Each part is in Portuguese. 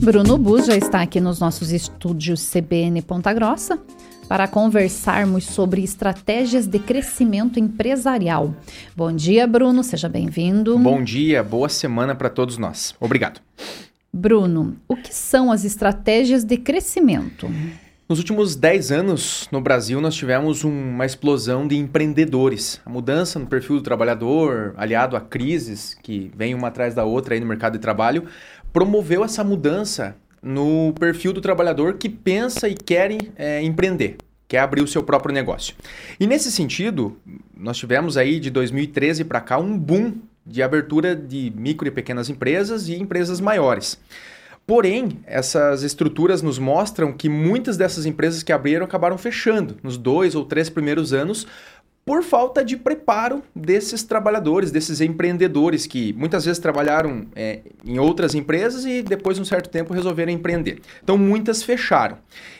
Bruno Bus já está aqui nos nossos estúdios CBN Ponta Grossa para conversarmos sobre estratégias de crescimento empresarial. Bom dia, Bruno, seja bem-vindo. Bom dia, boa semana para todos nós. Obrigado. Bruno, o que são as estratégias de crescimento? Nos últimos 10 anos, no Brasil, nós tivemos uma explosão de empreendedores. A mudança no perfil do trabalhador, aliado a crises que vêm uma atrás da outra aí no mercado de trabalho, promoveu essa mudança no perfil do trabalhador que pensa e quer é, empreender, quer abrir o seu próprio negócio. E nesse sentido, nós tivemos aí de 2013 para cá um boom de abertura de micro e pequenas empresas e empresas maiores. Porém, essas estruturas nos mostram que muitas dessas empresas que abriram acabaram fechando nos dois ou três primeiros anos por falta de preparo desses trabalhadores, desses empreendedores que muitas vezes trabalharam é, em outras empresas e depois de um certo tempo resolveram empreender. Então muitas fecharam.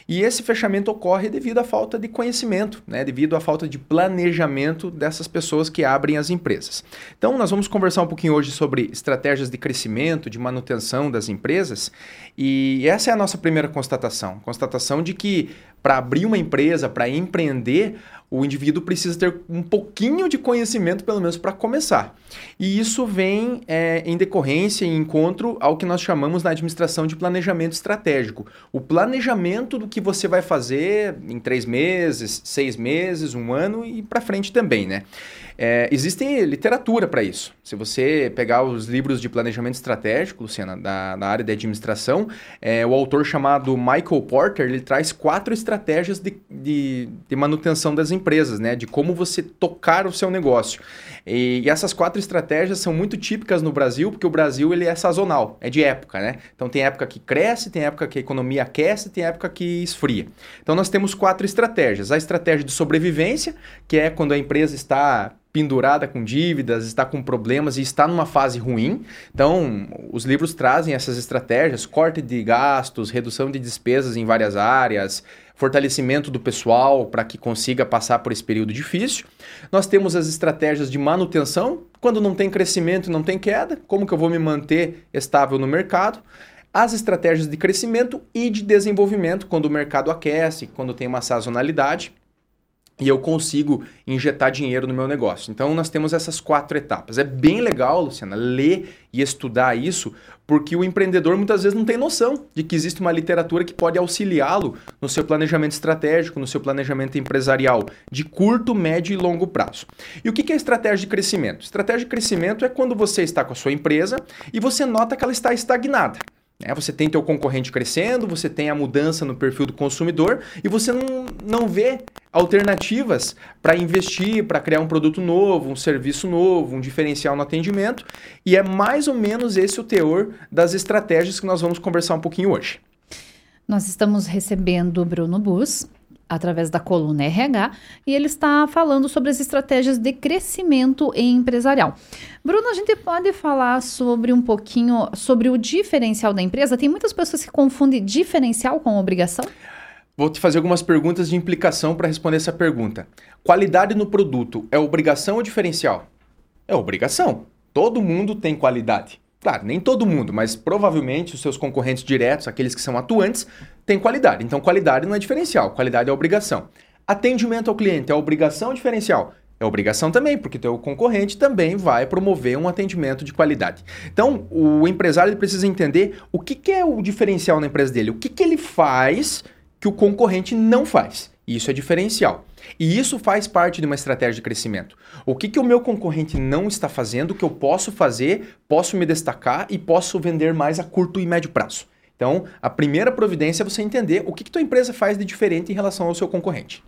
E esse fechamento ocorre devido à falta de conhecimento, né? devido à falta de planejamento dessas pessoas que abrem as empresas. Então nós vamos conversar um pouquinho hoje sobre estratégias de crescimento, de manutenção das empresas. E essa é a nossa primeira constatação. Constatação de que para abrir uma empresa, para empreender, o indivíduo precisa ter um pouquinho de conhecimento, pelo menos, para começar. E isso vem é, em decorrência, em encontro ao que nós chamamos na administração de planejamento estratégico. O planejamento do que você vai fazer em três meses, seis meses, um ano e para frente também, né? É, existe literatura para isso. Se você pegar os livros de planejamento estratégico, Luciana, da, da área de administração, é, o autor chamado Michael Porter, ele traz quatro estratégias de, de, de manutenção das empresas, né? De como você tocar o seu negócio. E, e, essas quatro estratégias são muito típicas no Brasil, porque o Brasil ele é sazonal, é de época, né? Então tem época que cresce, tem época que a economia aquece, tem época que esfria. Então nós temos quatro estratégias. A estratégia de sobrevivência, que é quando a empresa está pendurada com dívidas, está com problemas e está numa fase ruim. Então, os livros trazem essas estratégias: corte de gastos, redução de despesas em várias áreas, fortalecimento do pessoal para que consiga passar por esse período difícil. Nós temos as estratégias de manutenção, quando não tem crescimento e não tem queda, como que eu vou me manter estável no mercado? As estratégias de crescimento e de desenvolvimento, quando o mercado aquece, quando tem uma sazonalidade e eu consigo injetar dinheiro no meu negócio. Então nós temos essas quatro etapas. É bem legal, Luciana, ler e estudar isso, porque o empreendedor muitas vezes não tem noção de que existe uma literatura que pode auxiliá-lo no seu planejamento estratégico, no seu planejamento empresarial de curto, médio e longo prazo. E o que é estratégia de crescimento? Estratégia de crescimento é quando você está com a sua empresa e você nota que ela está estagnada. É, você tem teu concorrente crescendo, você tem a mudança no perfil do consumidor e você não, não vê alternativas para investir, para criar um produto novo, um serviço novo, um diferencial no atendimento. E é mais ou menos esse o teor das estratégias que nós vamos conversar um pouquinho hoje. Nós estamos recebendo o Bruno Bus, através da coluna RH e ele está falando sobre as estratégias de crescimento empresarial. Bruno, a gente pode falar sobre um pouquinho sobre o diferencial da empresa? Tem muitas pessoas que confundem diferencial com obrigação? Vou te fazer algumas perguntas de implicação para responder essa pergunta. Qualidade no produto é obrigação ou diferencial? É obrigação. Todo mundo tem qualidade. Claro, nem todo mundo, mas provavelmente os seus concorrentes diretos, aqueles que são atuantes, têm qualidade. Então, qualidade não é diferencial, qualidade é obrigação. Atendimento ao cliente é obrigação diferencial? É obrigação também, porque teu concorrente também vai promover um atendimento de qualidade. Então, o empresário precisa entender o que, que, é o diferencial na empresa dele, o que, que ele faz que o concorrente não faz. Isso é diferencial. E isso faz parte de uma estratégia de crescimento. O que, que o meu concorrente não está fazendo que eu posso fazer, posso me destacar e posso vender mais a curto e médio prazo? Então, a primeira providência é você entender o que, que tua empresa faz de diferente em relação ao seu concorrente.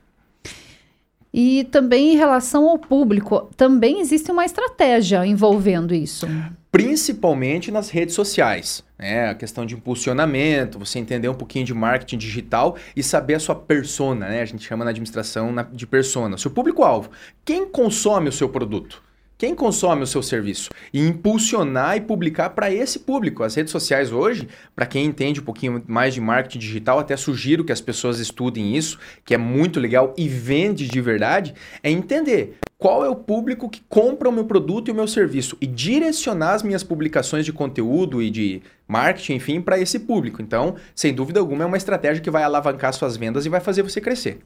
E também em relação ao público, também existe uma estratégia envolvendo isso. Principalmente nas redes sociais. Né? A questão de impulsionamento, você entender um pouquinho de marketing digital e saber a sua persona, né? A gente chama na administração de persona. Seu público-alvo. Quem consome o seu produto? Quem consome o seu serviço e impulsionar e publicar para esse público. As redes sociais hoje, para quem entende um pouquinho mais de marketing digital, até sugiro que as pessoas estudem isso, que é muito legal e vende de verdade, é entender qual é o público que compra o meu produto e o meu serviço e direcionar as minhas publicações de conteúdo e de marketing, enfim, para esse público. Então, sem dúvida alguma, é uma estratégia que vai alavancar suas vendas e vai fazer você crescer.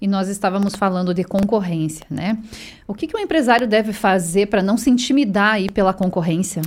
E nós estávamos falando de concorrência, né? O que, que um empresário deve fazer para não se intimidar aí pela concorrência?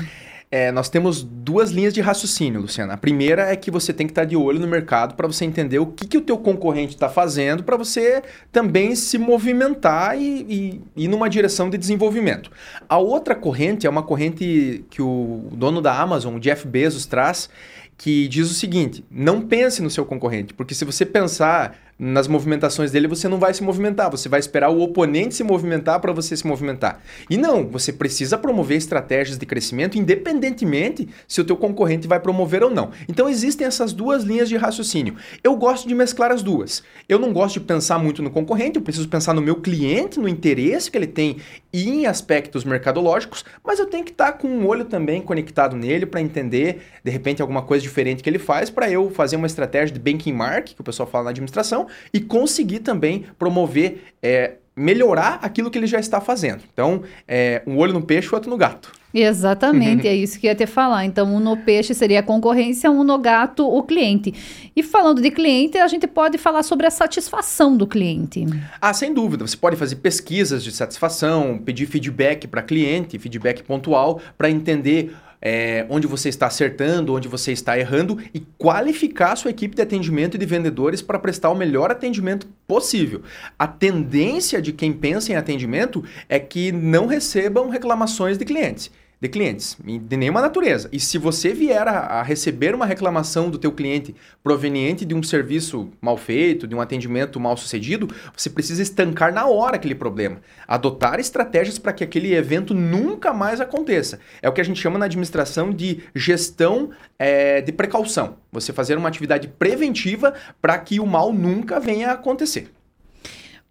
É, nós temos duas linhas de raciocínio, Luciana. A primeira é que você tem que estar de olho no mercado para você entender o que, que o teu concorrente está fazendo para você também se movimentar e, ir numa direção de desenvolvimento. A outra corrente é uma corrente que o dono da Amazon, o Jeff Bezos, traz, que diz o seguinte: não pense no seu concorrente, porque se você pensar nas movimentações dele, você não vai se movimentar, você vai esperar o oponente se movimentar para você se movimentar. E não, você precisa promover estratégias de crescimento independentemente se o teu concorrente vai promover ou não. Então existem essas duas linhas de raciocínio. Eu gosto de mesclar as duas. Eu não gosto de pensar muito no concorrente, eu preciso pensar no meu cliente, no interesse que ele tem e em aspectos mercadológicos, mas eu tenho que estar com um olho também conectado nele para entender de repente alguma coisa diferente que ele faz para eu fazer uma estratégia de banking mark, que o pessoal fala na administração, e conseguir também promover, é, melhorar aquilo que ele já está fazendo. Então, é, um olho no peixe, o outro no gato. Exatamente, é isso que ia ter falar. Então, um no peixe seria a concorrência, um no gato, o cliente. E falando de cliente, a gente pode falar sobre a satisfação do cliente. Ah, sem dúvida. Você pode fazer pesquisas de satisfação, pedir feedback para cliente, feedback pontual, para entender é, onde você está acertando, onde você está errando e qualificar a sua equipe de atendimento e de vendedores para prestar o melhor atendimento possível. A tendência de quem pensa em atendimento é que não recebam reclamações de clientes de clientes, de nenhuma natureza. E se você vier a, a, receber uma reclamação do teu cliente proveniente de um serviço mal feito, de um atendimento mal sucedido, você precisa estancar na hora aquele problema. Adotar estratégias para que aquele evento nunca mais aconteça. É o que a gente chama na administração de gestão é, de precaução. Você fazer uma atividade preventiva para que o mal nunca venha a acontecer.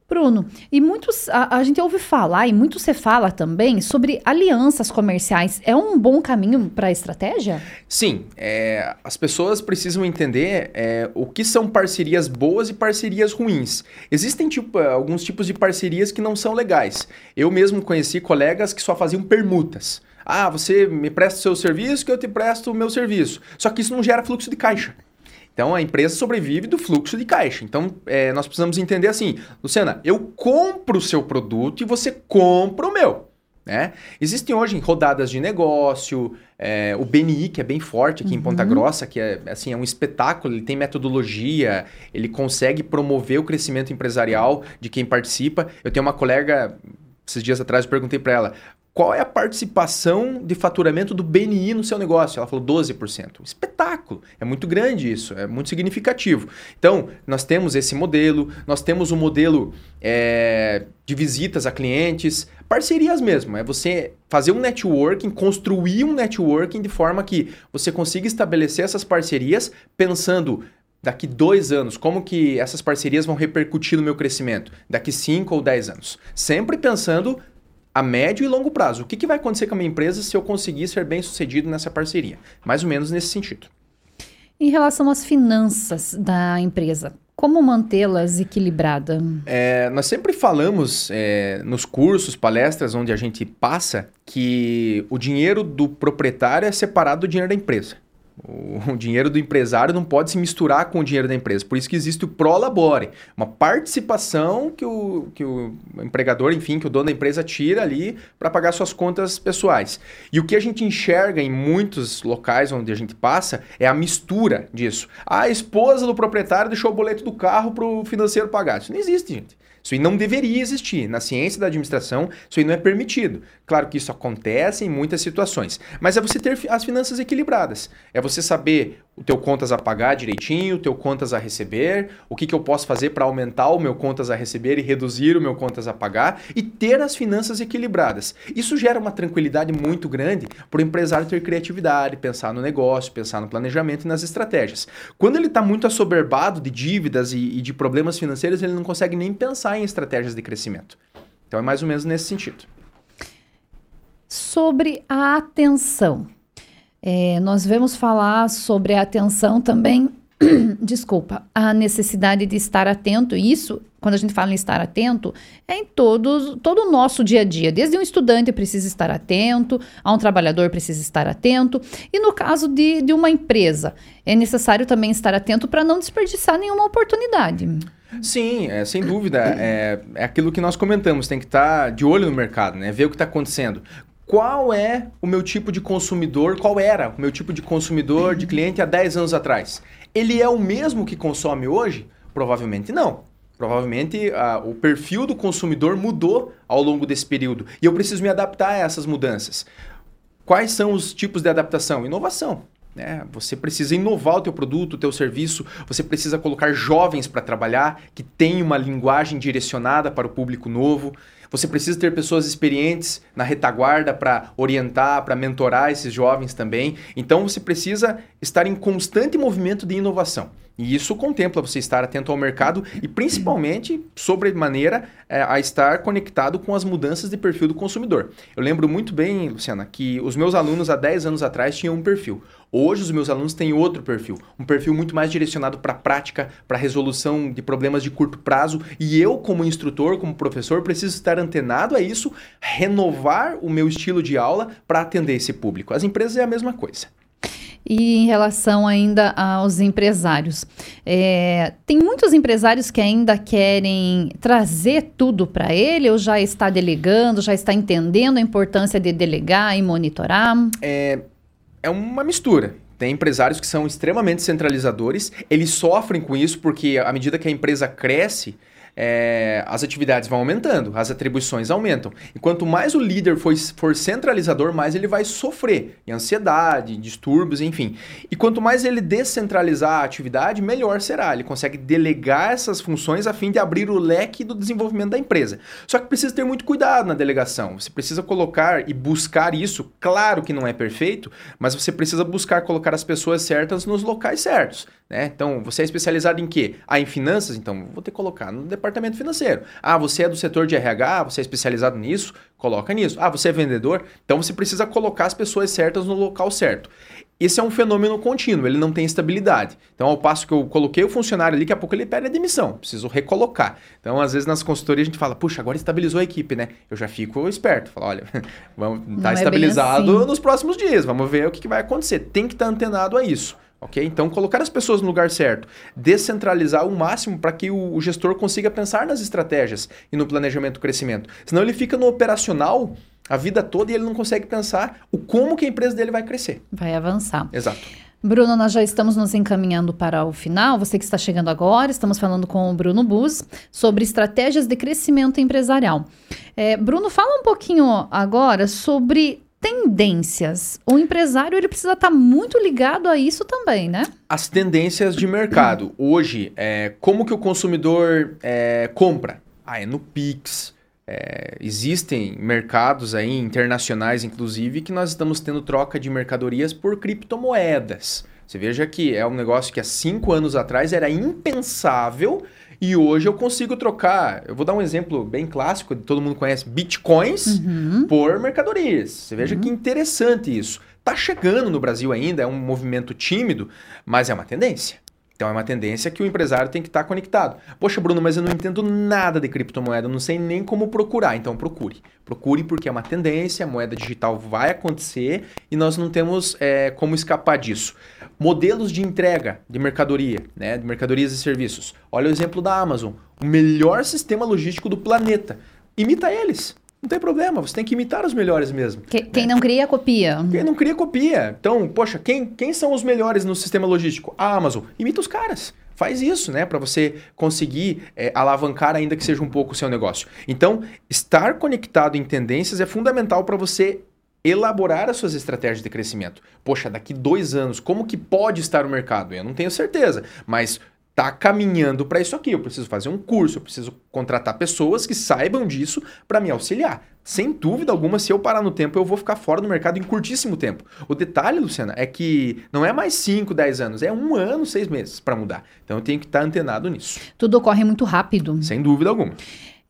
Bruno, e muitos a, a, gente ouve falar e muito se fala também sobre alianças comerciais. É um bom caminho para a estratégia? Sim, é, as pessoas precisam entender é, o que são parcerias boas e parcerias ruins. Existem tipo, alguns tipos de parcerias que não são legais. Eu mesmo conheci colegas que só faziam permutas. Ah, você me presta o seu serviço que eu te presto o meu serviço. Só que isso não gera fluxo de caixa. Então a empresa sobrevive do fluxo de caixa. Então é, nós precisamos entender assim, Luciana, eu compro o seu produto e você compra o meu. Né? Existem hoje rodadas de negócio, é, o BNI, que é bem forte aqui uhum. em Ponta uhum. Grossa, que é, assim, é um espetáculo, ele tem metodologia, ele consegue promover o crescimento empresarial de quem participa. Eu tenho uma colega, esses dias atrás, eu perguntei para ela, qual é a participação de faturamento do BNI no seu negócio? Ela falou 12%. Espetáculo! É muito grande isso, é muito significativo. Então, nós temos esse modelo, nós temos o um modelo é, de visitas a clientes, parcerias mesmo. É você fazer um networking, construir um networking de forma que você consiga estabelecer essas parcerias pensando daqui dois anos, como que essas parcerias vão repercutir no meu crescimento? Daqui cinco ou dez anos. Sempre pensando a médio e longo prazo. O que, que vai acontecer com a minha empresa se eu conseguir ser bem sucedido nessa parceria? Mais ou menos nesse sentido. Em relação às finanças da empresa, como mantê-las equilibradas? É, nós sempre falamos é, nos cursos, palestras onde a gente passa, que o dinheiro do proprietário é separado do dinheiro da empresa. O, dinheiro do empresário não pode se misturar com o dinheiro da empresa. Por isso que existe o prolabore, uma participação que o, que o empregador, enfim, que o dono da empresa tira ali para pagar suas contas pessoais. E o que a gente enxerga em muitos locais onde a gente passa é a mistura disso. A esposa do proprietário deixou o boleto do carro para o financeiro pagar. Isso não existe, gente. Isso aí não deveria existir. Na ciência da administração, isso aí não é permitido. Claro que isso acontece em muitas situações, mas é você ter as finanças equilibradas. É você saber o teu contas a pagar direitinho, o teu contas a receber, o que, que eu posso fazer para aumentar o meu contas a receber e reduzir o meu contas a pagar e ter as finanças equilibradas. Isso gera uma tranquilidade muito grande para o empresário ter criatividade, pensar no negócio, pensar no planejamento e nas estratégias. Quando ele está muito assoberbado de dívidas e, e de problemas financeiros, ele não consegue nem pensar em estratégias de crescimento. Então é mais ou menos nesse sentido. Sobre a atenção. É, nós vemos falar sobre a atenção também desculpa, a necessidade de estar atento. Isso, quando a gente fala em estar atento, é em todos, todo o nosso dia a dia. Desde um estudante precisa estar atento, a um trabalhador precisa estar atento. E no caso de, de uma empresa, é necessário também estar atento para não desperdiçar nenhuma oportunidade. Sim, é, sem dúvida. É, é aquilo que nós comentamos, tem que estar tá de olho no mercado, né? Ver o que está acontecendo qual é o meu tipo de consumidor, qual era o meu tipo de consumidor, de cliente há 10 anos atrás. Ele é o mesmo que consome hoje? Provavelmente não. Provavelmente o perfil do consumidor mudou ao longo desse período e eu preciso me adaptar a essas mudanças. Quais são os tipos de adaptação? Inovação. Né? Você precisa inovar o teu produto, o teu serviço, você precisa colocar jovens para trabalhar, que têm uma linguagem direcionada para o público novo. Você precisa ter pessoas experientes na retaguarda para orientar, para mentorar esses jovens também. Então você precisa estar em constante movimento de inovação. E isso contempla você estar atento ao mercado e principalmente, sobremaneira, é, a estar conectado com as mudanças de perfil do consumidor. Eu lembro muito bem, Luciana, que os meus alunos há 10 anos atrás tinham um perfil. Hoje os meus alunos têm outro perfil, um perfil muito mais direcionado para a prática, para resolução de problemas de curto prazo, e eu como instrutor, como professor, preciso estar antenado a isso, renovar o meu estilo de aula para atender esse público. As empresas é a mesma coisa. E em relação ainda aos empresários, é, tem muitos empresários que ainda querem trazer tudo para ele, ou já está delegando, já está entendendo a importância de delegar e monitorar? É, é uma mistura. Tem empresários que são extremamente centralizadores, eles sofrem com isso porque à medida que a empresa cresce, é, as atividades vão aumentando, as atribuições aumentam. E quanto mais o líder for, for centralizador, mais ele vai sofrer em ansiedade, distúrbios, enfim. E quanto mais ele descentralizar a atividade, melhor será. Ele consegue delegar essas funções a fim de abrir o leque do desenvolvimento da empresa. Só que precisa ter muito cuidado na delegação. Você precisa colocar e buscar isso. Claro que não é perfeito, mas você precisa buscar colocar as pessoas certas nos locais certos. Né? Então, você é especializado em quê? Ah, em finanças? Então, vou ter que colocar no departamento financeiro. Ah, você é do setor de RH? Você é especializado nisso? Coloca nisso. Ah, você é vendedor? Então, você precisa colocar as pessoas certas no local certo. Esse é um fenômeno contínuo, ele não tem estabilidade. Então, ao passo que eu coloquei o funcionário ali, daqui a pouco ele pede a demissão, preciso recolocar. Então, às vezes nas consultorias a gente fala, puxa, agora estabilizou a equipe, né? Eu já fico esperto, falo, olha, vamos, tá não estabilizado é assim. nos próximos dias, vamos ver o que, que vai acontecer. Tem que estar tá antenado a isso. Ok? Então, colocar as pessoas no lugar certo, descentralizar o máximo para que o, o, gestor consiga pensar nas estratégias e no planejamento do crescimento. Senão ele fica no operacional a vida toda e ele não consegue pensar o como que a empresa dele vai crescer. Vai avançar. Exato. Bruno, nós já estamos nos encaminhando para o final. Você que está chegando agora, estamos falando com o Bruno Bus sobre estratégias de crescimento empresarial. É, Bruno, fala um pouquinho agora sobre tendências. O empresário ele precisa estar tá muito ligado a isso também, né? As tendências de mercado. Hoje, é, como que o consumidor é, compra? Ah, é no Pix. É, existem mercados aí internacionais, inclusive, que nós estamos tendo troca de mercadorias por criptomoedas. Você veja que é um negócio que há cinco anos atrás era impensável e hoje eu consigo trocar. Eu vou dar um exemplo bem clássico, todo mundo conhece, bitcoins uhum. por mercadorias. Você veja uhum. que interessante isso. Tá chegando no Brasil ainda, é um movimento tímido, mas é uma tendência. Então é uma tendência que o empresário tem que estar tá conectado. Poxa, Bruno, mas eu não entendo nada de criptomoeda, não sei nem como procurar. Então procure. Procure porque é uma tendência, a moeda digital vai acontecer e nós não temos é, como escapar disso. Modelos de entrega de mercadoria, né, de mercadorias e serviços. Olha o exemplo da Amazon, o melhor sistema logístico do planeta. Imita eles. Não tem problema, você tem que imitar os melhores mesmo. Que? Quem não cria, copia. Quem não cria, copia. Então, poxa, quem, quem são os melhores no sistema logístico? A Amazon. Imita os caras. Faz isso, né? Para você conseguir é, alavancar, ainda que seja um pouco o seu negócio. Então, estar conectado em tendências é fundamental para você elaborar as suas estratégias de crescimento. Poxa, daqui dois anos, como que pode estar o mercado? Eu não tenho certeza, mas tá caminhando para isso aqui. Eu preciso fazer um curso, eu preciso contratar pessoas que saibam disso para me auxiliar. Sem dúvida alguma, se eu parar no tempo, eu vou ficar fora do mercado em curtíssimo tempo. O detalhe, Luciana, é que não é mais 5, 10 anos, é um ano, seis meses para mudar. Então eu tenho que estar tá antenado nisso. Tudo ocorre muito rápido. Sem dúvida alguma.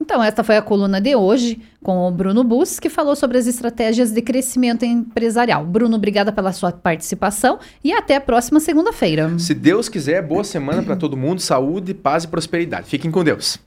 Então, esta foi a coluna de hoje com o Bruno Bus, que falou sobre as estratégias de crescimento empresarial. Bruno, obrigada pela sua participação e até a próxima segunda-feira. Se Deus quiser, boa semana para todo mundo, saúde, paz e prosperidade. Fiquem com Deus.